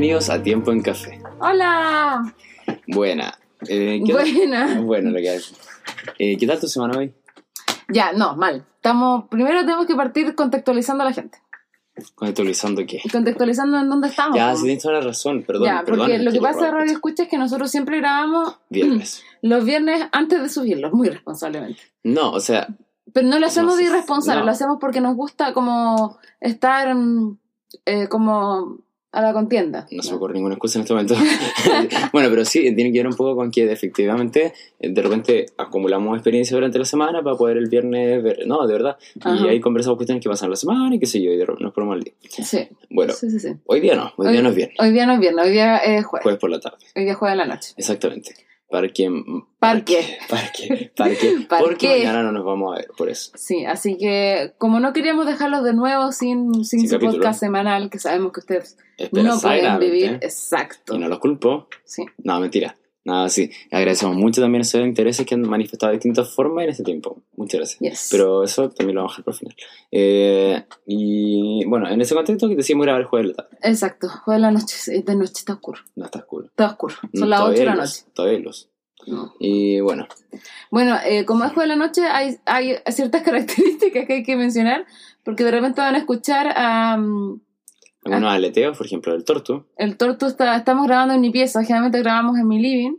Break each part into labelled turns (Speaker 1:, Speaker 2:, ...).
Speaker 1: Bienvenidos a Tiempo en Café.
Speaker 2: ¡Hola!
Speaker 1: Buena. Eh, ¿qué-
Speaker 2: Buena.
Speaker 1: Bueno, lo que hay. Eh, ¿Qué tal tu semana hoy?
Speaker 2: Ya, no, mal. Estamos, primero tenemos que partir contextualizando a la gente.
Speaker 1: Contextualizando qué.
Speaker 2: Contextualizando en dónde estamos.
Speaker 1: Ya, sí tienes toda la razón, perdón.
Speaker 2: ya,
Speaker 1: perdón,
Speaker 2: porque lo que pasa en. Radio Escucha es que nosotros siempre grabamos
Speaker 1: Viernes.
Speaker 2: los viernes antes de subirlos, muy responsablemente.
Speaker 1: No, o sea,
Speaker 2: Pero no lo hacemos
Speaker 1: No
Speaker 2: de irresponsable,
Speaker 1: no.
Speaker 2: lo hacemos porque nos gusta como estar mm, eh, como a la contienda.
Speaker 1: no se me ocurre ninguna excusa en este momento. bueno, pero sí, tiene que ver un poco con que efectivamente eh, de repente acumulamos experiencia durante la semana para poder el viernes ver. No, de verdad. Y
Speaker 2: Ajá.
Speaker 1: ahí conversamos cuestiones que pasan la semana y qué sé yo, y de repente nos ponemos al día.
Speaker 2: Sí,
Speaker 1: Bueno,
Speaker 2: sí, sí. sí.
Speaker 1: hoy día no, hoy, día no es viernes,
Speaker 2: Hoy día no es viernes, hoy día es jueves.
Speaker 1: jueves por la tarde.
Speaker 2: Hoy día es jueves en la noche.
Speaker 1: Exactamente. Parque.
Speaker 2: Parque.
Speaker 1: Parque. Parque.
Speaker 2: Parque.
Speaker 1: Porque mañana no nos vamos a ver, por eso.
Speaker 2: Sí, así que como no queríamos dejarlos de nuevo sin, sin
Speaker 1: Sin
Speaker 2: su
Speaker 1: capítulo.
Speaker 2: podcast semanal, que sabemos que ustedes
Speaker 1: Espera,
Speaker 2: no pueden vivir,
Speaker 1: ¿viste?
Speaker 2: exacto.
Speaker 1: Y no los culpo.
Speaker 2: Sí.
Speaker 1: No, mentira. Nada, sí. Agradecemos mucho también esos intereses que han manifestado de distintas formas en este tiempo. Muchas gracias.
Speaker 2: Yes.
Speaker 1: Pero eso también lo vamos a dejar por el final. Eh, y bueno, en ese contexto que decíamos grabar el jueves de la tarde.
Speaker 2: Exacto, jueves en la noche, sí, de noche está oscuro,
Speaker 1: No está cool.
Speaker 2: está oscuro, son
Speaker 1: No,
Speaker 2: las 8 de la noche.
Speaker 1: Todavía hay luz.
Speaker 2: No.
Speaker 1: Y bueno,
Speaker 2: Bueno, eh, como es jueves de la noche, hay, hay ciertas características que hay que mencionar, porque de repente van a escuchar a... mm,
Speaker 1: algunos aleteos, por ejemplo, el tortu.
Speaker 2: el torto está, estamos grabando en mi pieza, generalmente grabamos en mi living,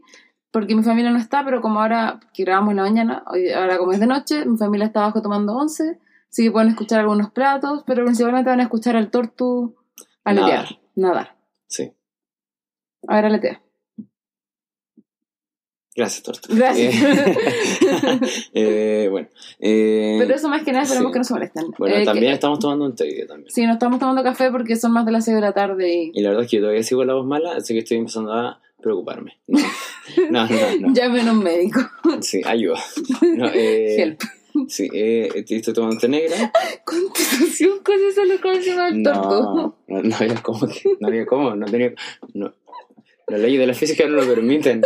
Speaker 2: porque mi familia no está, pero como ahora que grabamos en la mañana, hoy, ahora como es de noche, mi familia está abajo tomando once, así que pueden escuchar algunos platos, pero principalmente van a escuchar al tortu aletear, nadar.
Speaker 1: Sí.
Speaker 2: A ver, aletea.
Speaker 1: Gracias, tortu.
Speaker 2: Gracias.
Speaker 1: Eh, eh, bueno. eh,
Speaker 2: pero eso más que nada esperemos
Speaker 1: sí.
Speaker 2: que no se molesten.
Speaker 1: bueno, también
Speaker 2: que-
Speaker 1: estamos tomando un té también.
Speaker 2: Sí, no estamos tomando café porque son más de las 6 de la tarde y
Speaker 1: Y la verdad es que yo todavía sigo la voz mala, así que estoy empezando a preocuparme. No, no, no. no.
Speaker 2: llamen a un médico.
Speaker 1: Sí, ayuda. No,
Speaker 2: Help.
Speaker 1: Sí, eh, estoy tomando té negra.
Speaker 2: Constitución con eso lo llama el torto.
Speaker 1: No, no, no había cómo, que- no había cómo, no tenía... No. Las leyes de la física no lo permiten.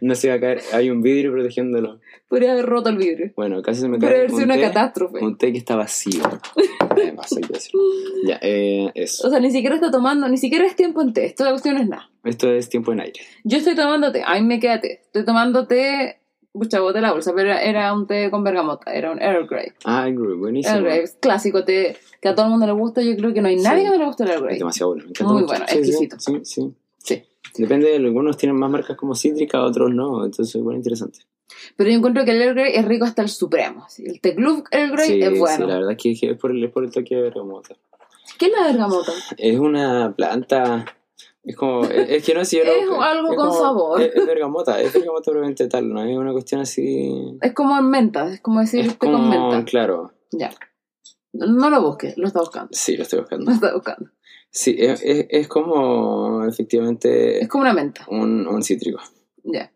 Speaker 1: No se va a caer, hay un vidrio protegiéndolo.
Speaker 2: Podría haber roto el vidrio.
Speaker 1: Bueno, casi se me
Speaker 2: Podría
Speaker 1: cae
Speaker 2: haber sido
Speaker 1: un
Speaker 2: una catástrofe.
Speaker 1: un té que está vacío. Además, hay que decirlo. Ya, eh, eso.
Speaker 2: O sea, ni siquiera está tomando, ni siquiera es tiempo en té. Esto de cuestión es nada.
Speaker 1: Esto es tiempo en aire.
Speaker 2: Yo estoy tomando té, a mí me queda té. Estoy tomando té, pucha, boté la bolsa, pero era, era un té con bergamota, era un Earl Grey.
Speaker 1: Ah, Grey, buenísimo.
Speaker 2: Earl Grey, es clásico té que a todo el mundo le gusta. Yo creo que no hay nadie
Speaker 1: Sí.
Speaker 2: que no le guste el Earl
Speaker 1: Es
Speaker 2: Grey.
Speaker 1: demasiado bueno. me encanta
Speaker 2: Muy
Speaker 1: mucho.
Speaker 2: bueno,
Speaker 1: sí,
Speaker 2: exquisito.
Speaker 1: Sí, sí.
Speaker 2: Sí.
Speaker 1: Depende de algunos tienen más marcas como cítrica, otros no. Entonces, bueno, interesante.
Speaker 2: Pero yo encuentro que el Earl Grey es rico hasta el supremo. sí. El té Club Earl Grey
Speaker 1: sí,
Speaker 2: es
Speaker 1: sí,
Speaker 2: bueno.
Speaker 1: la verdad es que es por el, es por el toque de bergamota.
Speaker 2: ¿Qué es la bergamota?
Speaker 1: Es una planta. Es como. Es, es que no sé. yo
Speaker 2: Es algo
Speaker 1: es
Speaker 2: con
Speaker 1: como-
Speaker 2: sabor.
Speaker 1: Es, es bergamota. Es bergamota probablemente tal. No es una cuestión así.
Speaker 2: Es como en menta, es como decir
Speaker 1: Es
Speaker 2: té con
Speaker 1: como.
Speaker 2: menta.
Speaker 1: Claro.
Speaker 2: Ya. No lo busques, lo está buscando.
Speaker 1: Sí, lo estoy buscando.
Speaker 2: Lo está buscando.
Speaker 1: Sí, es, es, es como. Efectivamente.
Speaker 2: Es como una menta.
Speaker 1: Un, un cítrico.
Speaker 2: Ya.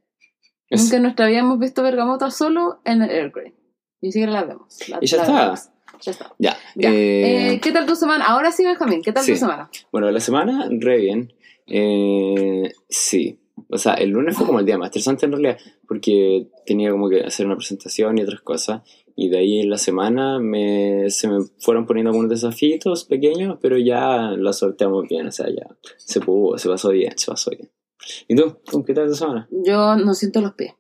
Speaker 1: Es-
Speaker 2: Nunca en nuestra vida hemos visto bergamota solo en el Earl Grey. Ni siquiera la vemos. La-
Speaker 1: Y ya
Speaker 2: la
Speaker 1: está.
Speaker 2: vemos. Ya está.
Speaker 1: Ya.
Speaker 2: Ya.
Speaker 1: eh,
Speaker 2: Eh, ¿Qué tal tu semana? Ahora sí, Benjamín, ¿qué tal
Speaker 1: sí.
Speaker 2: tu semana?
Speaker 1: Bueno, la semana, re bien. Eh, sí. O sea, el lunes fue como el día más estresante en realidad, porque tenía como que hacer una presentación y otras cosas. Y de ahí en la semana me, se me fueron poniendo algunos desafíos pequeños, pero ya lo sorteamos bien. O sea, ya se pudo, se pasó bien, se pasó bien. ¿Y tú? ¿Tú ¿Qué tal tu semana?
Speaker 2: Yo no siento los pies.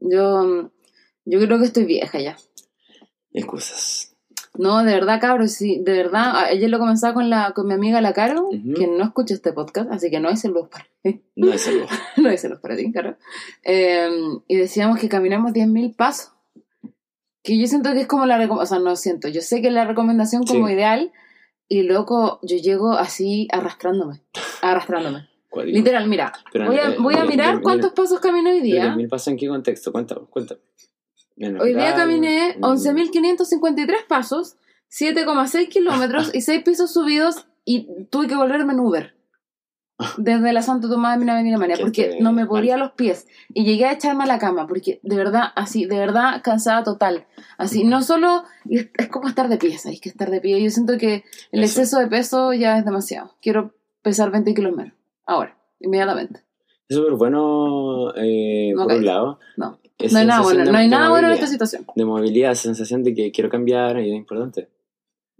Speaker 2: Yo, yo creo que estoy vieja ya.
Speaker 1: Excusas.
Speaker 2: No, de verdad, cabros, sí, de verdad. Ayer lo comenzaba con, la, con mi amiga la Caro,
Speaker 1: Ujú.
Speaker 2: que no escucha este podcast, así que no hay saludos para ti.
Speaker 1: No es algo.
Speaker 2: no hay saludos para ti, Caro. Eh, y decíamos que caminamos 10.000 pasos. Que yo siento que es como la recomendación, o sea, no siento, yo sé que es la recomendación como
Speaker 1: Sí.
Speaker 2: ideal, y loco, yo llego así arrastrándome, arrastrándome. Literal, mira,
Speaker 1: Pero,
Speaker 2: voy a,
Speaker 1: eh,
Speaker 2: voy a
Speaker 1: mira,
Speaker 2: mirar
Speaker 1: mira,
Speaker 2: cuántos pasos caminé hoy día.
Speaker 1: ¿Mil pasos en qué contexto? Cuéntame, cuéntame.
Speaker 2: Hoy día caminé
Speaker 1: mm,
Speaker 2: 11.553 pasos, 7,6 kilómetros y 6 pisos subidos y tuve que volverme en Uber. Desde la Santo Tomás de Mina
Speaker 1: Que
Speaker 2: porque no me podía los pies. Y llegué a echarme a la cama porque de verdad, así, de verdad cansada total. Así, no solo, es, es como estar de pie, ¿sabes? Que estar de pie. Yo siento que el
Speaker 1: Eso.
Speaker 2: exceso de peso ya es demasiado. Quiero pesar 20 kilos menos. Ahora, inmediatamente.
Speaker 1: Es súper bueno, eh,
Speaker 2: No
Speaker 1: por un lado.
Speaker 2: No. No hay nada bueno, no hay nada bueno en esta situación.
Speaker 1: De movilidad, sensación de que quiero cambiar y es importante.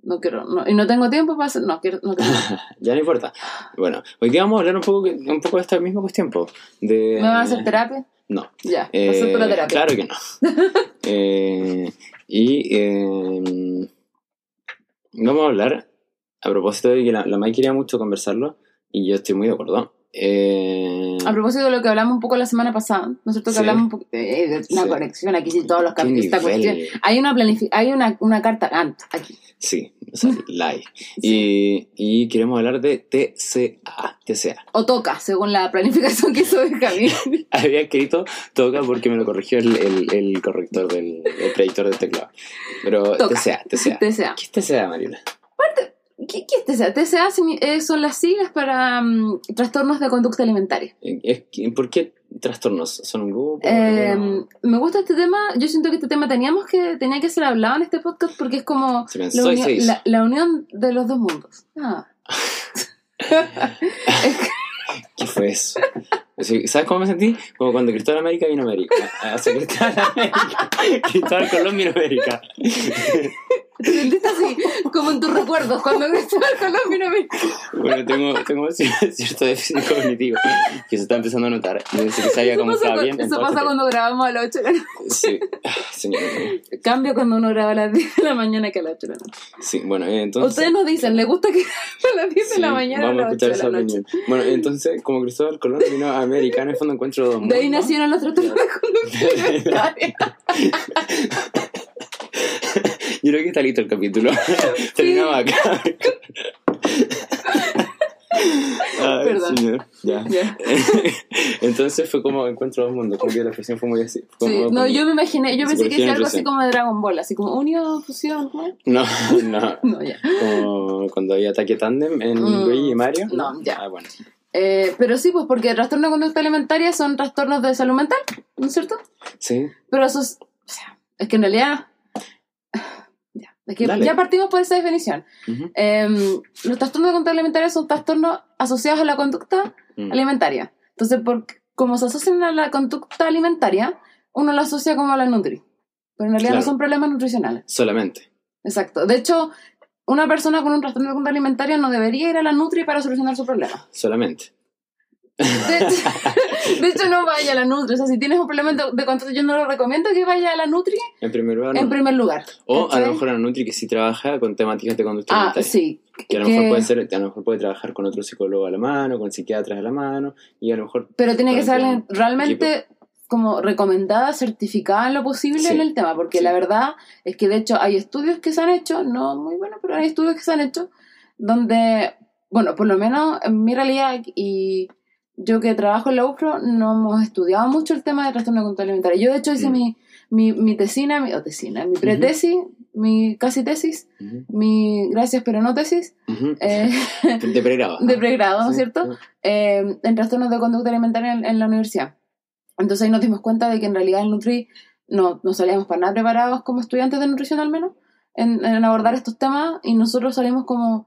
Speaker 2: No quiero, no, y no tengo tiempo para hacer, no quiero, no quiero.
Speaker 1: Ya no importa. Bueno, hoy día vamos a hablar un poco, un poco de esta misma cuestión, po, de...
Speaker 2: ¿Me van a hacer terapia?
Speaker 1: No.
Speaker 2: Ya,
Speaker 1: Eh,
Speaker 2: acepto la terapia.
Speaker 1: Claro que no. Eh, y eh, vamos a hablar, a propósito de que la, la Mai quería mucho conversarlo, y yo estoy muy de acuerdo. Eh,
Speaker 2: A propósito de lo que hablamos un poco la semana pasada, ¿no es cierto? Que
Speaker 1: Sí.
Speaker 2: hablamos un poco de, de una
Speaker 1: Sí.
Speaker 2: conexión aquí, sí, todos los cuestión. Hay una hay una, una carta Gantt aquí.
Speaker 1: Sí, o sea, la hay. Y, y queremos hablar de TCA. TCA.
Speaker 2: O toca, según la planificación que hizo Benjamín.
Speaker 1: Había escrito toca porque me lo corrigió el, el, el corrector del el predictor del teclado. Pero
Speaker 2: Toca.
Speaker 1: TCA, TCA.
Speaker 2: TCA.
Speaker 1: ¿Qué es TCA, Mariela?
Speaker 2: ¿Qué, qué es TCA? TCA eh, son las siglas para mm, trastornos de conducta alimentaria.
Speaker 1: Eh, ¿Por qué trastornos? ¿Son un grupo?
Speaker 2: Eh,
Speaker 1: No.
Speaker 2: me gusta este tema, yo siento que este tema teníamos que, tenía que ser hablado en este podcast porque es como la, uni- la- la unión de los dos mundos. Ah.
Speaker 1: ¿Qué fue eso? ¿Sabes cómo me sentí? Como cuando Cristóbal América vino a América. O sea, Cristóbal América. Cristóbal Colón vino a América.
Speaker 2: Te sentiste así, como en tus recuerdos, cuando Cristóbal Colón vino a América.
Speaker 1: Bueno, tengo, tengo cierto déficit cognitivo que se está empezando a notar. Desde que sabía
Speaker 2: Eso
Speaker 1: cómo
Speaker 2: pasa,
Speaker 1: estaba bien.
Speaker 2: eso pasa cuando grabamos a las 8 de la noche.
Speaker 1: Sí, señor.
Speaker 2: Cambia cuando uno graba a las 10 de la mañana que a las 8 de la noche.
Speaker 1: Sí, bueno, eh, entonces...
Speaker 2: Ustedes nos dicen, ¿les gusta que a las 10 de la mañana a
Speaker 1: Vamos a
Speaker 2: las 8
Speaker 1: escuchar
Speaker 2: de
Speaker 1: esa opinión. Bueno, entonces, como Cristóbal Colón vino a América, en el fondo encuentro dos
Speaker 2: De ahí
Speaker 1: mundos.
Speaker 2: nacieron los trastornos de conducta.
Speaker 1: Yo creo que está listo el capítulo. Terminamos acá. Ay,
Speaker 2: Perdón.
Speaker 1: señor. Ya.
Speaker 2: Ya.
Speaker 1: Entonces fue como encuentro dos mundos. Como que la expresión fue muy así. Fue
Speaker 2: Sí, no, yo me imaginé, yo pensé que era algo así como de Dragon Ball, así como unión, fusión, ¿cómo es?
Speaker 1: No, no.
Speaker 2: No, ya.
Speaker 1: Como cuando había ataque tandem en
Speaker 2: Mm,
Speaker 1: Luigi y Mario.
Speaker 2: no, ya.
Speaker 1: Ah, bueno.
Speaker 2: Eh, pero sí, pues porque trastornos de conducta alimentaria son trastornos de salud mental, ¿no es cierto?
Speaker 1: Sí.
Speaker 2: Pero eso es, o sea, es que en realidad, es que
Speaker 1: Dale.
Speaker 2: ya partimos por esa definición. Eh, los trastornos de conducta alimentaria son trastornos asociados a la conducta
Speaker 1: Mm.
Speaker 2: alimentaria. Entonces, por, como se asocian a la conducta alimentaria, uno lo asocia como a la nutri. Pero en realidad
Speaker 1: Claro.
Speaker 2: no son problemas nutricionales.
Speaker 1: Solamente.
Speaker 2: Exacto. De hecho, una persona con un trastorno de conducta alimentaria no debería ir a la nutri para solucionar su problema.
Speaker 1: Solamente.
Speaker 2: De hecho, de hecho, no vaya a la nutri. O sea, si tienes un problema de, conducta, yo no lo recomiendo que vaya a la nutri
Speaker 1: En primer lugar, no.
Speaker 2: en primer lugar.
Speaker 1: O a lo mejor a Nutri que sí trabaja con temáticas de conducta
Speaker 2: Ah,
Speaker 1: alimentaria.
Speaker 2: sí.
Speaker 1: Que a lo
Speaker 2: que-
Speaker 1: mejor puede ser, a lo mejor puede trabajar con otro psicólogo a la mano, con psiquiatras a la mano, y a lo mejor
Speaker 2: Pero tiene que ser realmente como recomendada, certificada en lo posible
Speaker 1: Sí,
Speaker 2: en el tema, porque
Speaker 1: sí.
Speaker 2: la verdad es que de hecho hay estudios que se han hecho, no muy buenos, pero hay estudios que se han hecho donde, bueno, por lo menos en mi realidad y yo que trabajo en la UFRO no hemos estudiado mucho el tema de trastorno de conducta alimentaria. Yo de hecho hice
Speaker 1: Mm.
Speaker 2: mi, mi, mi tesina, mi, o tesina, mi pretesis, mi casi tesis, mi gracias pero no tesis, eh,
Speaker 1: de pregrado.
Speaker 2: de pregrado, ¿no es
Speaker 1: Sí,
Speaker 2: cierto? eh, en trastornos de conducta alimentaria en, en la universidad. Entonces ahí nos dimos cuenta de que en realidad el Nutri no, no salíamos para nada preparados como estudiantes de nutrición al menos en, en abordar estos temas y nosotros salimos como...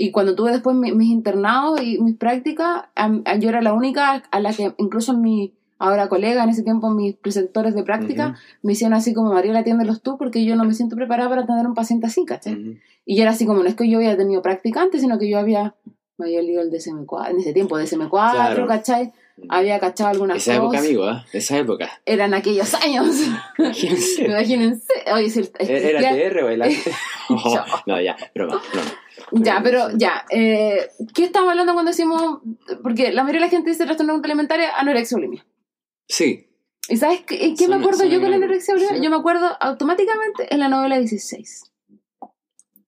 Speaker 2: Y cuando tuve después mi- mis internados y mis prácticas, a- yo era la única a la que incluso mi ahora colega, en ese tiempo mis preceptores de práctica, me hicieron así como, Mariela, atiéndelos tú porque yo no me siento preparada para atender a un paciente así, ¿cachai? Y yo era así como, no es que yo había tenido practicantes, sino que yo había, me había leído el DSM4, en ese tiempo DSM4,
Speaker 1: Claro.
Speaker 2: ¿cachai? Había cachado algunas
Speaker 1: Esa época,
Speaker 2: cosas.
Speaker 1: amigo, ¿eh? Esa época.
Speaker 2: Eran aquellos años.
Speaker 1: Imagínense.
Speaker 2: Imagínense. Oye, si el-
Speaker 1: ¿Era
Speaker 2: ya-
Speaker 1: TR o el no, ya, broma, broma.
Speaker 2: Ya, pero ya. Eh, ¿Qué estamos hablando cuando decimos.? Porque la mayoría de la gente dice trastorno alimentaria, anorexia o bulimia.
Speaker 1: Sí,
Speaker 2: ¿Y sabes qué, qué me acuerdo yo con la anorexia o bulimia?
Speaker 1: sí.
Speaker 2: Yo me acuerdo automáticamente en la novela 16.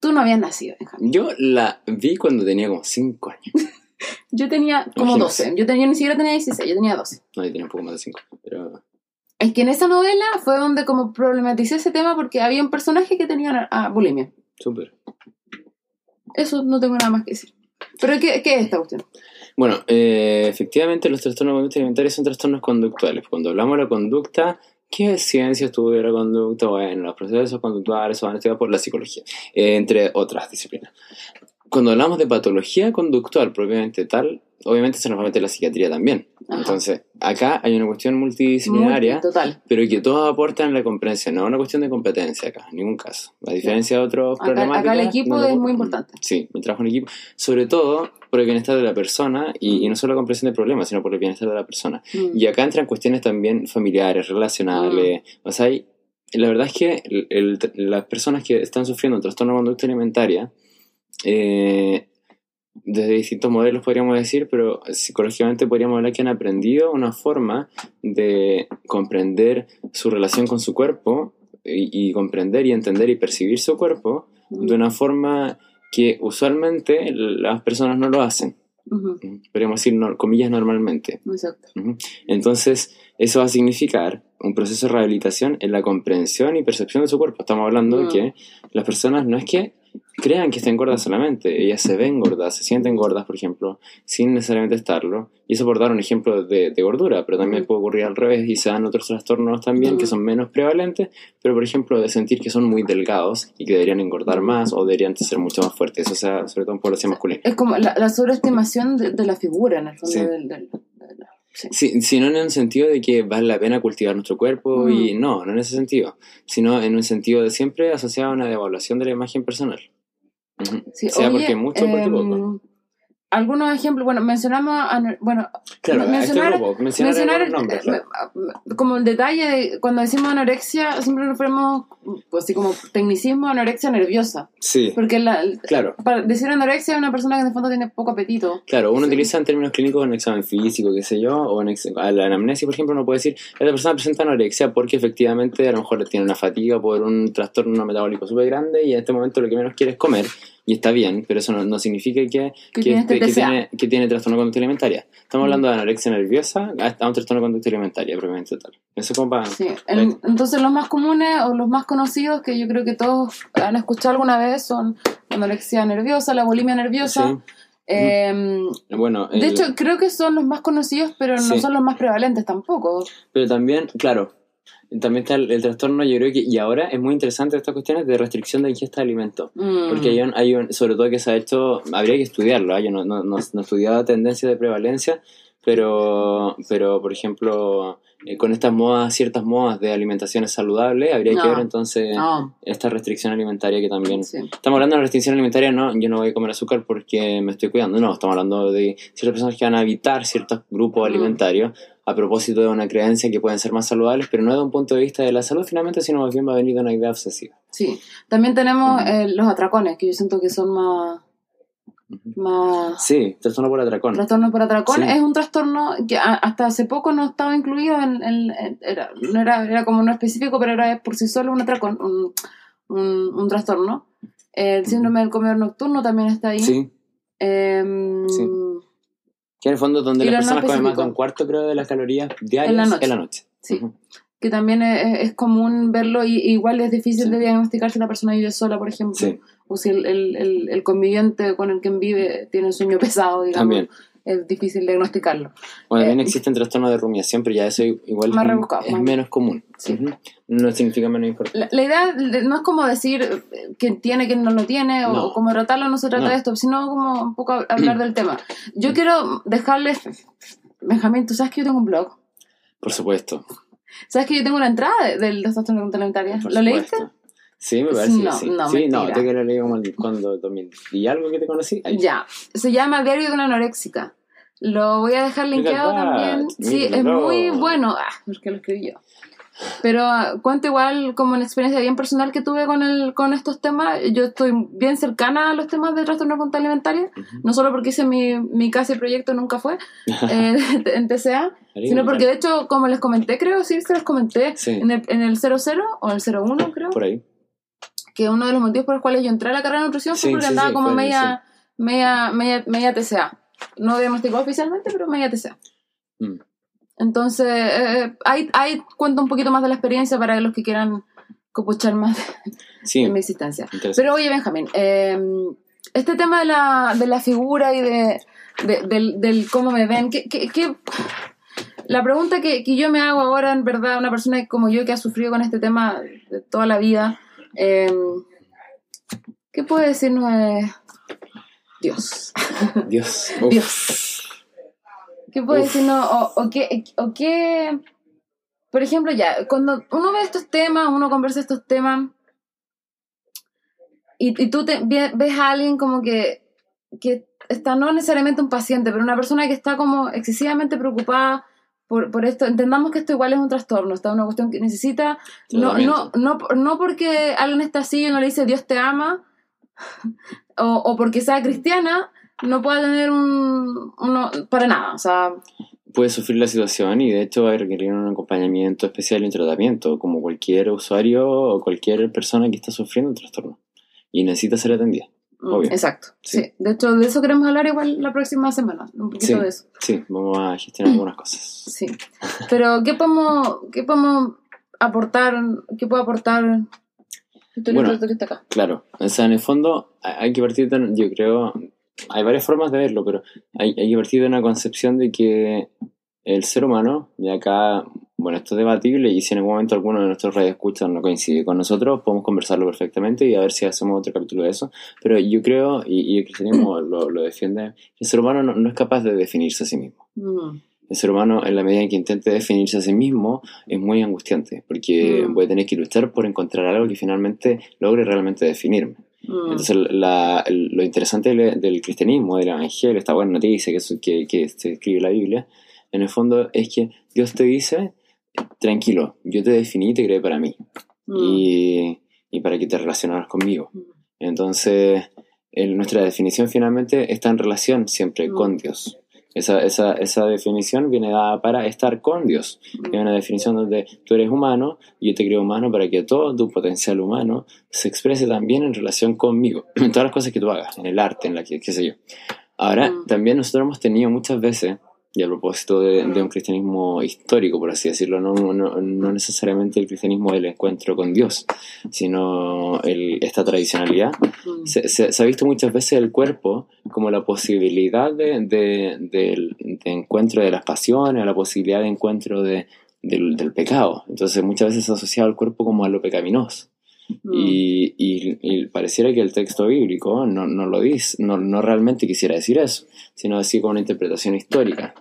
Speaker 2: Tú no habías nacido, Benjamín.
Speaker 1: yo la vi cuando tenía como 5 años.
Speaker 2: Yo tenía como
Speaker 1: Imagínate.
Speaker 2: 12. Yo, tenía, yo ni siquiera tenía 16, yo tenía 12.
Speaker 1: No, yo tenía un poco más de 5. Pero
Speaker 2: Es que en esa novela fue donde como problematicé ese tema porque había un personaje que tenía ah, bulimia.
Speaker 1: súper.
Speaker 2: Eso no tengo nada más que decir. Pero ¿qué, qué es esta cuestión?
Speaker 1: Bueno, eh, efectivamente los trastornos alimentaria son trastornos conductuales. Cuando hablamos de la conducta, ¿qué ciencia estudia la conducta? Bueno, los procesos conductuales son estudiados por la psicología, eh, entre otras disciplinas. Cuando hablamos de patología conductual propiamente tal, obviamente se nos va a meter la psiquiatría también.
Speaker 2: Ajá.
Speaker 1: Entonces, acá hay una cuestión multidisciplinaria,
Speaker 2: Multi, total.
Speaker 1: pero que todos aportan la comprensión, no es una cuestión de competencia acá, en ningún caso. A diferencia de otros
Speaker 2: Acá,
Speaker 1: problemáticas...
Speaker 2: acá el equipo
Speaker 1: donde-
Speaker 2: es muy importante.
Speaker 1: Sí, el trabajo en equipo. Sobre todo por el bienestar de la persona y, y no solo la comprensión de problemas, sino por el bienestar de la persona.
Speaker 2: Mm.
Speaker 1: Y acá entran cuestiones también familiares, relacionales. O sea, hay- la verdad es que el- el- las personas que están sufriendo un trastorno de conducta alimentaria, eh, desde distintos modelos podríamos decir, pero psicológicamente podríamos hablar que han aprendido una forma de comprender su relación con su cuerpo y, y comprender y entender y percibir su cuerpo de una forma que usualmente las personas no lo hacen. Podríamos decir, no- comillas, normalmente.
Speaker 2: Exacto.
Speaker 1: Entonces, eso va a significar un proceso de rehabilitación en la comprensión y percepción de su cuerpo. Estamos hablando de
Speaker 2: Mm.
Speaker 1: que las personas no es que crean que estén gordas solamente, ellas se ven gordas, se sienten gordas, por ejemplo, sin necesariamente estarlo. Y eso por dar un ejemplo de, de gordura, pero también puede ocurrir al revés y se dan otros trastornos también que son menos prevalentes, pero por ejemplo de sentir que son muy delgados y que deberían engordar más o deberían ser mucho más fuertes, eso sea sobre todo en población masculina.
Speaker 2: Es como la, la sobreestimación de, de la figura, en el fondo.
Speaker 1: Sí.
Speaker 2: del- sí.
Speaker 1: Sino en el sentido de que vale la pena cultivar nuestro cuerpo
Speaker 2: Mm.
Speaker 1: y no, no en ese sentido, sino en un sentido de siempre asociado a una devaluación de la imagen personal.
Speaker 2: Sí,
Speaker 1: sea
Speaker 2: oye,
Speaker 1: porque mucho o porque
Speaker 2: em,
Speaker 1: poco.
Speaker 2: Algunos ejemplos, bueno, mencionamos, bueno,
Speaker 1: Claro,
Speaker 2: mencionar-
Speaker 1: este grupo, mencionar,
Speaker 2: mencionar
Speaker 1: claro.
Speaker 2: eh, como el detalle de cuando decimos anorexia, siempre nos ponemos, pues así como tecnicismo, anorexia nerviosa.
Speaker 1: Sí,
Speaker 2: Porque la,
Speaker 1: claro.
Speaker 2: para decir anorexia es una persona que en el fondo tiene poco apetito.
Speaker 1: Claro, uno
Speaker 2: Sí.
Speaker 1: utiliza en términos clínicos un examen físico, qué sé yo, o en a la anamnesis, por ejemplo, uno puede decir, esta persona presenta anorexia porque efectivamente a lo mejor tiene una fatiga por un trastorno metabólico súper grande y en este momento lo que menos quiere es comer, y está bien, pero eso no, no significa que,
Speaker 2: Que
Speaker 1: que, este- que tiene, que tiene trastorno de conducta alimentaria. Estamos
Speaker 2: Mm.
Speaker 1: hablando de anorexia nerviosa a un trastorno de conducta alimentaria, propiamente tal. Eso como para...
Speaker 2: Sí. En- entonces los más comunes o los más conocidos que yo creo que todos han escuchado alguna vez son la anorexia nerviosa, la bulimia nerviosa.
Speaker 1: Sí.
Speaker 2: Em,
Speaker 1: Bueno,
Speaker 2: de hecho, creo que son los más conocidos, pero no
Speaker 1: Sí.
Speaker 2: son los más prevalentes tampoco.
Speaker 1: Pero también, claro, también está el, el trastorno, yo creo que, y ahora es muy interesante estas cuestiones de restricción de ingesta de alimentos.
Speaker 2: Mm.
Speaker 1: Porque hay un, hay un, sobre todo que se ha hecho, habría que estudiarlo, ¿ah? yo no, no, no, no he estudiado tendencias de prevalencia, pero, pero por ejemplo, eh, con estas modas, ciertas modas de alimentaciones saludables, habría que
Speaker 2: No.
Speaker 1: ver entonces
Speaker 2: No.
Speaker 1: esta restricción alimentaria que también...
Speaker 2: Sí.
Speaker 1: Estamos hablando de una restricción alimentaria, no, yo no voy a comer azúcar porque me estoy cuidando, no, estamos hablando de ciertas personas que van a evitar ciertos grupos
Speaker 2: Mm.
Speaker 1: alimentarios a propósito de una creencia que pueden ser más saludables, pero no de un punto de vista de la salud finalmente, sino más bien va a venir de una idea obsesiva.
Speaker 2: Sí. También tenemos eh, los atracones, que yo siento que son más. Más
Speaker 1: Sí, trastorno por atracón.
Speaker 2: Trastorno por atracón
Speaker 1: Sí.
Speaker 2: es un trastorno que a- hasta hace poco no estaba incluido en, en- en- era, no era, era como no específico, pero era por sí solo un atracón, un, un, un trastorno. El síndrome del comedor nocturno también está ahí.
Speaker 1: Sí,
Speaker 2: Em,
Speaker 1: Sí. Que en el fondo donde
Speaker 2: Y
Speaker 1: las
Speaker 2: no
Speaker 1: personas comen más de un cuarto, creo, de las calorías diarias
Speaker 2: En la noche.
Speaker 1: En la noche.
Speaker 2: Sí. Que también es, es común verlo y igual es difícil
Speaker 1: Sí.
Speaker 2: de diagnosticar si la persona vive sola, por ejemplo,
Speaker 1: Sí.
Speaker 2: o si el, el, el, el conviviente con el que vive tiene un sueño pesado, digamos,
Speaker 1: También.
Speaker 2: Es difícil diagnosticarlo.
Speaker 1: Bueno, también
Speaker 2: Eh,
Speaker 1: existen trastornos de rumiación, pero ya eso igual
Speaker 2: Más
Speaker 1: es-
Speaker 2: rebuscado,
Speaker 1: es
Speaker 2: más-
Speaker 1: menos común.
Speaker 2: Sí.
Speaker 1: No significa menos importante.
Speaker 2: La, la idea de- no es como decir eh, quién tiene, quién no lo tiene, o,
Speaker 1: No.
Speaker 2: o cómo tratarlo, no se trata
Speaker 1: No.
Speaker 2: de esto, sino como un poco hablar del tema. Yo quiero dejarles, Benjamín, tú sabes que yo tengo un blog.
Speaker 1: Por supuesto.
Speaker 2: ¿Sabes que yo tengo una entrada de- del trastorno
Speaker 1: por
Speaker 2: ¿Lo leíste?
Speaker 1: Sí, me parece
Speaker 2: No,
Speaker 1: que sí.
Speaker 2: no,
Speaker 1: sí, no, te leí como cuando 2000. ¿Y algo que te conocí? Ahí.
Speaker 2: Ya, se llama Diario de una Anoréxica. Lo voy a dejar linkeado también. Sí, es
Speaker 1: no.
Speaker 2: muy bueno. Ah, porque lo escribí yo. Pero ah, cuento igual como una experiencia bien personal que tuve con, el, con estos temas. Yo estoy bien cercana a los temas de trastorno conducta alimentaria.
Speaker 1: Ujú.
Speaker 2: No solo porque hice mi, mi casi proyecto nunca fue eh, en TCA, sino porque de hecho, como les comenté, creo, sí, se los comenté
Speaker 1: Sí.
Speaker 2: en, el, en el 00 o el 01, creo
Speaker 1: Por ahí.
Speaker 2: Que uno de los motivos por los cuales yo entré a la carrera de nutrición fue
Speaker 1: Sí,
Speaker 2: porque
Speaker 1: sí,
Speaker 2: andaba
Speaker 1: sí,
Speaker 2: como media, media, media, media TCA. No diagnosticado oficialmente, pero media TCA.
Speaker 1: Mm.
Speaker 2: Entonces, eh, ahí, ahí cuento un poquito más de la experiencia para los que quieran copuchar más de mi existencia. Pero oye, Benjamín, eh, este tema de la, de la figura y de, de- del, del cómo me ven, ¿qué, qué- qué- la pregunta que, que yo me hago ahora, en verdad, una persona como yo que ha sufrido con este tema de toda la vida, eh, ¿qué puede decirnos de Dios?
Speaker 1: Dios. Uf.
Speaker 2: Dios. ¿Qué puede
Speaker 1: Uf.
Speaker 2: decirnos? O, o qué, o qué- por ejemplo, ya, cuando uno ve estos temas, uno conversa estos temas, y, y tú te, ve- ves a alguien como que, que está no necesariamente un paciente, pero una persona que está como excesivamente preocupada por, por esto, entendamos que esto igual es un trastorno, está una cuestión que necesita, no, no, no, no porque alguien está así y uno le dice Dios te ama, o, o porque sea cristiana, no puede tener un, uno, para nada, o sea...
Speaker 1: Puede sufrir la situación y de hecho va a requerir un acompañamiento especial y un tratamiento, como cualquier usuario o cualquier persona que está sufriendo un trastorno y necesita ser atendida. Obvio.
Speaker 2: Exacto, sí. De hecho, de eso queremos hablar igual la próxima semana, un poquito
Speaker 1: Sí,
Speaker 2: de eso.
Speaker 1: sí, vamos a gestionar algunas cosas.
Speaker 2: Sí. Pero, ¿qué podemos, qué podemos aportar? ¿Qué puede aportar este
Speaker 1: Bueno.
Speaker 2: acá?
Speaker 1: Claro, o sea, en el fondo hay hay que partir de, yo creo, hay varias formas de verlo, pero hay, hay que partir de una concepción de que el ser humano, de acá, bueno, esto es debatible y si en algún momento alguno de nuestros radioescuchas no coincide con nosotros, podemos conversarlo perfectamente y a ver si hacemos otro capítulo de eso. Pero yo creo, y, y el cristianismo lo, lo defiende, el ser humano no, no es capaz de definirse a sí mismo.
Speaker 2: Mm,
Speaker 1: El ser humano, en la medida en que intente definirse a sí mismo, es muy angustiante, porque
Speaker 2: Mm.
Speaker 1: voy a tener que luchar por encontrar algo que finalmente logre realmente definirme.
Speaker 2: mm,
Speaker 1: Entonces, la- lo interesante del, del cristianismo, del evangelio, esta buena noticia que, que, que se escribe la Biblia, en el fondo es que Dios te dice, tranquilo, yo te definí y te creé para mí,
Speaker 2: mm,
Speaker 1: y, y para que te relacionaras conmigo.
Speaker 2: mm.
Speaker 1: Entonces, el- nuestra definición finalmente está en relación siempre
Speaker 2: Mm.
Speaker 1: con Dios. Esa, esa, esa definición viene dada para estar con Dios. Es una definición donde tú eres humano y yo te creo humano para que todo tu potencial humano se exprese también en relación conmigo. En todas las cosas que tú hagas, en el arte, en la que, qué sé yo. Ahora, también nosotros hemos tenido muchas veces, y a propósito de, de un cristianismo histórico, por así decirlo, no, no, no necesariamente el cristianismo del encuentro con Dios, sino el- esta tradicionalidad,
Speaker 2: Mm.
Speaker 1: se, se- se ha visto muchas veces el cuerpo como la posibilidad de, de- del- de encuentro de las pasiones, la posibilidad de encuentro de- del, del pecado. Entonces muchas veces se ha asociado el cuerpo como a lo pecaminoso.
Speaker 2: Mm.
Speaker 1: Y, y- y pareciera que el texto bíblico no, no lo dice, no, no realmente quisiera decir eso, sino decir como una interpretación histórica.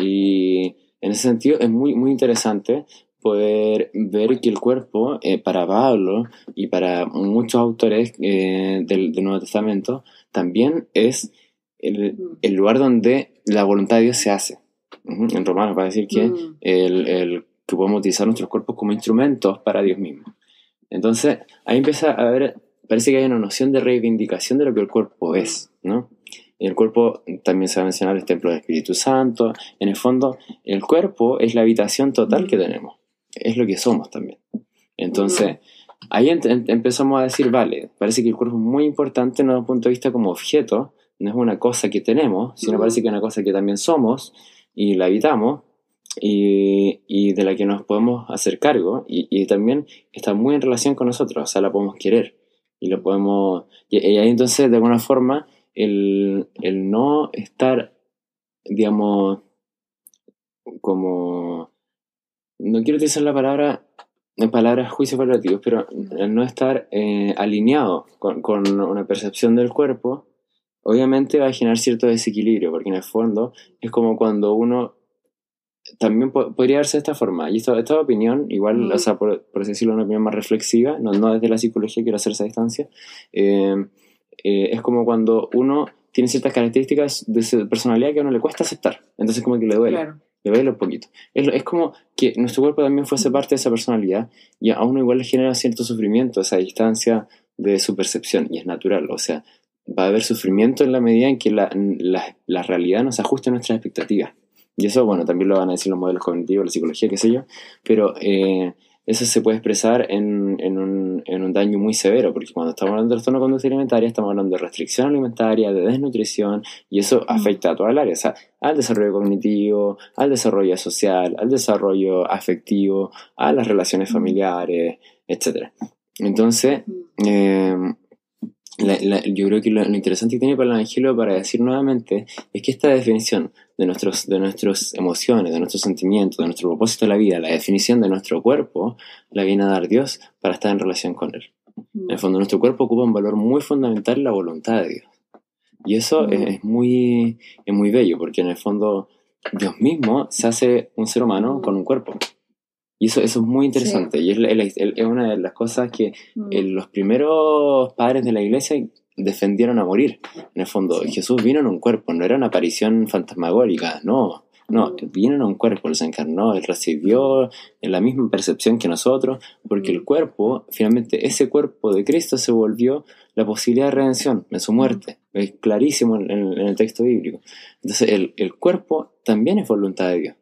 Speaker 1: Y en ese sentido es muy, muy interesante poder ver que el cuerpo, eh, para Pablo y para muchos autores eh, del, del Nuevo Testamento, también es el,
Speaker 2: Mm.
Speaker 1: el lugar donde la voluntad de Dios se hace. En Romanos va a decir que
Speaker 2: Mm.
Speaker 1: el, el que podemos utilizar nuestros cuerpos como instrumentos para Dios mismo. Entonces, ahí empieza a haber, parece que hay una noción de reivindicación de lo que el cuerpo es, ¿no? El cuerpo también se va a mencionar el templo del Espíritu Santo. En el fondo, el cuerpo es la habitación total que tenemos. Es lo que somos también. Entonces, ahí ent- empezamos a decir, vale, parece que el cuerpo es muy importante no desde un punto de vista como objeto, no es una cosa que tenemos, sino parece que es una cosa que también somos y la habitamos y, y de la que nos podemos hacer cargo. Y, y también está muy en relación con nosotros, o sea, la podemos querer y lo podemos... Y, y ahí entonces, de alguna forma, el, el no estar, digamos, como... No quiero utilizar la palabra en palabras juicios valorativos, pero el no estar eh, alineado con, con una percepción del cuerpo, obviamente va a generar cierto desequilibrio, porque en el fondo es como cuando uno también po- podría verse de esta forma. Y esto, esta opinión, igual,
Speaker 2: Mm.
Speaker 1: o sea, por, por así decirlo, una opinión más reflexiva, no, no desde la psicología, quiero hacer esa distancia, eh, eh, es como cuando uno tiene ciertas características de su personalidad que a uno le cuesta aceptar. Entonces como que le duele,
Speaker 2: Claro.
Speaker 1: le duele un poquito. Es, es como que nuestro cuerpo también fuese parte de esa personalidad y a uno igual le genera cierto sufrimiento esa distancia de su percepción y es natural. O sea, va a haber sufrimiento en la medida en que la, la, la realidad no se ajuste a nuestras expectativas. Y eso, bueno, también lo van a decir los modelos cognitivos, la psicología, qué sé yo, pero eh, eso se puede expresar en, en, un, en un daño muy severo, porque cuando estamos hablando de trastorno de conducta alimentaria, estamos hablando de restricción alimentaria, de desnutrición, y eso afecta a toda el área, o sea, al desarrollo cognitivo, al desarrollo social, al desarrollo afectivo, a las relaciones familiares, etc. Entonces,
Speaker 2: Mm.
Speaker 1: eh, la- la- yo creo que lo, lo interesante que tiene para el Evangelio para decir nuevamente es que esta definición de, nuestros, de nuestras emociones, de nuestros sentimientos, de nuestro propósito de la vida, la definición de nuestro cuerpo, la viene a dar Dios para estar en relación con Él. En el fondo, nuestro cuerpo ocupa un valor muy fundamental en la voluntad de Dios. Y eso
Speaker 2: Mm.
Speaker 1: es, es muy, es muy bello, porque en el fondo Dios mismo se hace un ser humano
Speaker 2: Mm.
Speaker 1: con un cuerpo. Y eso, eso es muy interesante. Y es, la- es la- es una de las cosas que
Speaker 2: Mm.
Speaker 1: eh, los primeros padres de la iglesia defendieron a morir. En el fondo,
Speaker 2: Sí.
Speaker 1: Jesús vino en un cuerpo, no era una aparición fantasmagórica, no. No,
Speaker 2: Mm.
Speaker 1: vino en un cuerpo, él se encarnó, él recibió la misma percepción que nosotros, porque
Speaker 2: Mm.
Speaker 1: el cuerpo, finalmente, ese cuerpo de Cristo se volvió la posibilidad de redención en su muerte. Es clarísimo en, en- en el texto bíblico. Entonces, el, el cuerpo también es voluntad de Dios.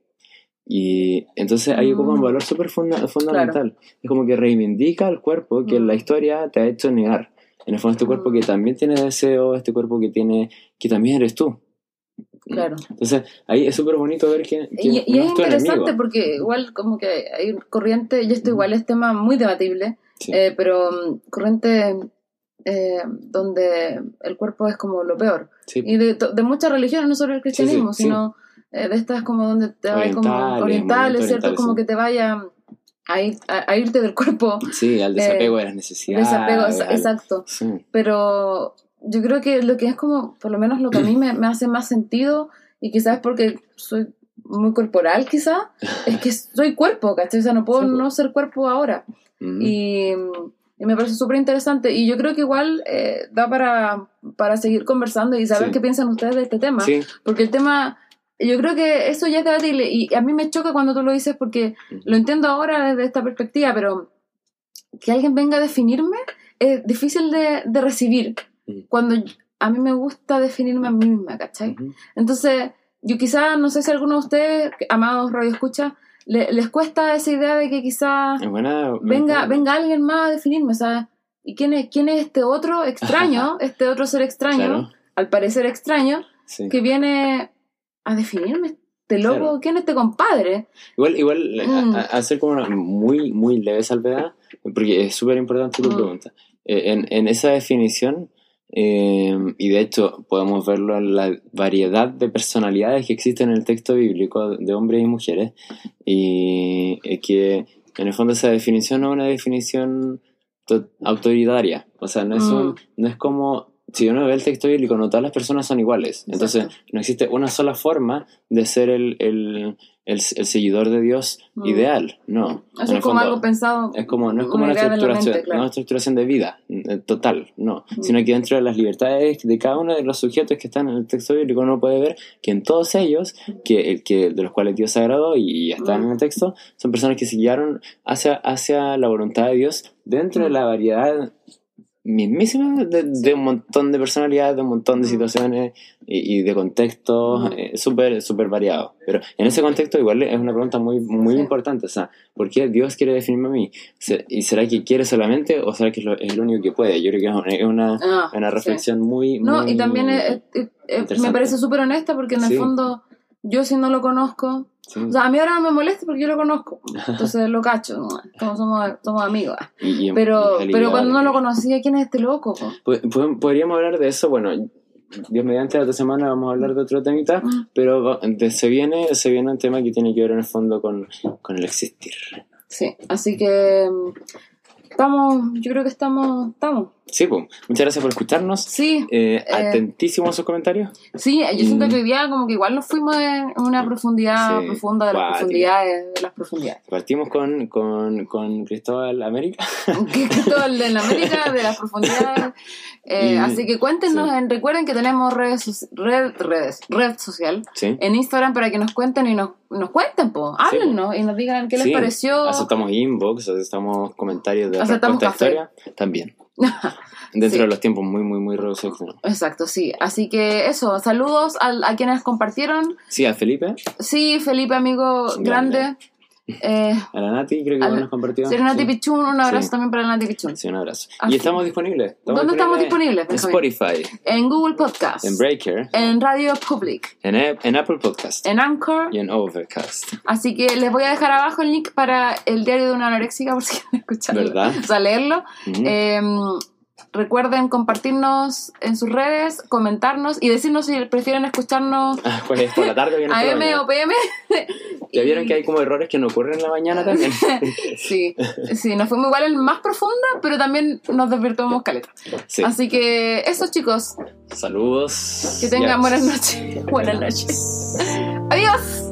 Speaker 1: Y entonces ahí ocupa un
Speaker 2: Mm.
Speaker 1: valor súper funda- fundamental. Es como que reivindica el cuerpo que en la
Speaker 2: Mm.
Speaker 1: historia te ha hecho negar. En el fondo, este cuerpo
Speaker 2: Mm.
Speaker 1: que también tiene deseo, este cuerpo que tiene que también eres tú.
Speaker 2: Claro.
Speaker 1: Entonces, ahí es súper bonito ver que,
Speaker 2: Y, y
Speaker 1: no
Speaker 2: es interesante
Speaker 1: enemigo.
Speaker 2: porque igual como que hay corriente, y esto igual es tema muy debatible,
Speaker 1: Sí.
Speaker 2: eh, pero mm, corriente eh, donde el cuerpo es como lo peor.
Speaker 1: Sí.
Speaker 2: Y de, de muchas religiones, no solo el cristianismo,
Speaker 1: sí.
Speaker 2: sino eh, de estas como donde te vaya como
Speaker 1: Orientales,
Speaker 2: ¿cierto? Como
Speaker 1: sí.
Speaker 2: que te vaya a, ir- a- a irte del cuerpo.
Speaker 1: Sí, al desapego
Speaker 2: eh,
Speaker 1: de las necesidades.
Speaker 2: Desapego,
Speaker 1: al-
Speaker 2: exacto.
Speaker 1: Sí.
Speaker 2: Pero yo creo que lo que es como, por lo menos lo que a mí me, me hace más sentido, y quizás es porque soy muy corporal, quizás, es que soy cuerpo, ¿cachai? O sea, no puedo
Speaker 1: Sí,
Speaker 2: no ser cuerpo ahora.
Speaker 1: Mm.
Speaker 2: Y, y me parece súper interesante. Y yo creo que igual eh, da para, para seguir conversando y saber
Speaker 1: Sí.
Speaker 2: qué piensan ustedes de este tema.
Speaker 1: Sí.
Speaker 2: Porque el tema, yo creo que eso ya es debatible. Y a mí me choca cuando tú lo dices porque lo entiendo ahora desde esta perspectiva, pero que alguien venga a definirme es difícil de, de recibir. Cuando a mí me gusta definirme a mí misma, ¿cachai? Entonces, yo quizá, no sé si alguno de ustedes, amados Radio Escucha, le- les cuesta esa idea de que quizá
Speaker 1: Es buena.
Speaker 2: venga, venga alguien más a definirme, o sea, ¿y quién es, quién es este otro extraño, este otro ser extraño,
Speaker 1: Claro.
Speaker 2: al parecer extraño,
Speaker 1: Sí.
Speaker 2: que viene a definirme? Este loco,
Speaker 1: Claro.
Speaker 2: ¿quién es este compadre?
Speaker 1: Igual, igual
Speaker 2: Mm.
Speaker 1: a- a- hacer como una muy, muy leve salvedad, porque es súper importante tu
Speaker 2: Mm.
Speaker 1: pregunta. Eh, en, en esa definición, eh, y de hecho podemos verlo en la variedad de personalidades que existen en el texto bíblico de hombres y mujeres, y eh, que en el fondo esa definición no es una definición to- autoritaria, o sea, no es, un-
Speaker 2: Mm.
Speaker 1: no es como... Si uno ve el texto bíblico, no todas las personas son iguales. Entonces,
Speaker 2: Exacto.
Speaker 1: no existe una sola forma de ser el, el, el, el seguidor de Dios
Speaker 2: Mm.
Speaker 1: ideal. No.
Speaker 2: Eso es como
Speaker 1: fondo,
Speaker 2: algo pensado.
Speaker 1: es como, no es como
Speaker 2: una
Speaker 1: una estructuración,
Speaker 2: mente, claro.
Speaker 1: no una estructuración de vida eh, total, no.
Speaker 2: Mm.
Speaker 1: Sino que dentro de las libertades de cada uno de los sujetos que están en el texto bíblico uno puede ver que en todos ellos, que, el que, de los cuales Dios se agradó y están
Speaker 2: Mm.
Speaker 1: en el texto, son personas que se guiaron hacia, hacia la voluntad de Dios dentro de la variedad mismísima de, de un montón de personalidades, de un montón de situaciones y, y de contextos eh, súper súper variados. Pero en ese contexto igual es una pregunta muy, muy
Speaker 2: Sí.
Speaker 1: importante, o sea, ¿por qué Dios quiere definirme a mí? ¿Y será que quiere solamente o será que es lo único que puede? Yo creo que es una,
Speaker 2: Ah,
Speaker 1: una
Speaker 2: sí.
Speaker 1: reflexión muy,
Speaker 2: No,
Speaker 1: muy-
Speaker 2: y también es- es- es- me parece súper honesta porque en el
Speaker 1: Sí.
Speaker 2: fondo yo si no lo conozco,
Speaker 1: sí.
Speaker 2: o sea, a mí ahora no me molesta porque yo lo conozco, entonces lo cacho, ¿no? Como somos, somos amigos.
Speaker 1: Y- y-
Speaker 2: Pero,
Speaker 1: y
Speaker 2: pero cuando no lo conocía, ¿quién es este loco? po?
Speaker 1: Podríamos hablar de eso, bueno, Dios mediante la otra semana vamos a hablar de otro temita,
Speaker 2: Mm.
Speaker 1: pero se, viene, se viene un tema que tiene que ver en el fondo con, con el existir.
Speaker 2: Sí, así que estamos, yo creo que estamos, estamos.
Speaker 1: Sí, pues, muchas gracias por escucharnos.
Speaker 2: Sí,
Speaker 1: Eh, atentísimo a sus comentarios.
Speaker 2: sí, yo siento
Speaker 1: Mm.
Speaker 2: que hoy día como que igual nos fuimos en una profundidad
Speaker 1: Sí,
Speaker 2: profunda de las profundidades, de las profundidades.
Speaker 1: Partimos con, con, con Cristóbal América.
Speaker 2: el de la América, de las profundidades. Eh, así que cuéntenos,
Speaker 1: sí.
Speaker 2: en- recuerden que tenemos redes, red, redes, red social
Speaker 1: Sí.
Speaker 2: en Instagram para que nos cuenten y nos, nos cuenten, po, háblennos y nos digan qué les
Speaker 1: Sí,
Speaker 2: pareció.
Speaker 1: Aceptamos inbox, aceptamos comentarios de
Speaker 2: Aceptamos café.
Speaker 1: historia. También. Dentro
Speaker 2: Sí.
Speaker 1: de los tiempos muy, muy, muy reducidos.
Speaker 2: Exacto, sí. Así que eso, saludos a, a quienes compartieron.
Speaker 1: Sí, a Felipe,
Speaker 2: Sí, Felipe, amigo
Speaker 1: Grande.
Speaker 2: grande. Eh,
Speaker 1: a la Nati, creo que igual
Speaker 2: la-
Speaker 1: nos compartió. Sí.
Speaker 2: Pichun, un abrazo
Speaker 1: Sí.
Speaker 2: también para Serenati Pichun.
Speaker 1: Sí, un abrazo.
Speaker 2: Así.
Speaker 1: Y estamos disponibles.
Speaker 2: ¿Dónde estamos disponibles,
Speaker 1: En? Spotify,
Speaker 2: En Google Podcast,
Speaker 1: en Breaker,
Speaker 2: en Radio Public,
Speaker 1: en, Ap- en Apple Podcast
Speaker 2: en Anchor.
Speaker 1: y en Overcast.
Speaker 2: Así que les voy a dejar abajo el link para el diario de una anoréxica por si quieren escucharlo.
Speaker 1: ¿Verdad?
Speaker 2: O sea, leerlo. Eh, recuerden compartirnos en sus redes, comentarnos y decirnos si prefieren escucharnos
Speaker 1: Ah, pues por la tarde o bien
Speaker 2: AM o PM.
Speaker 1: Ya vieron que hay como errores que no ocurren en la mañana también.
Speaker 2: Sí, sí, nos fuimos igual en más profunda, pero también nos desvirtuamos caleta.
Speaker 1: Sí.
Speaker 2: Así que eso, chicos.
Speaker 1: Saludos.
Speaker 2: Que tengan buenas noches. Buenas noches. Adiós.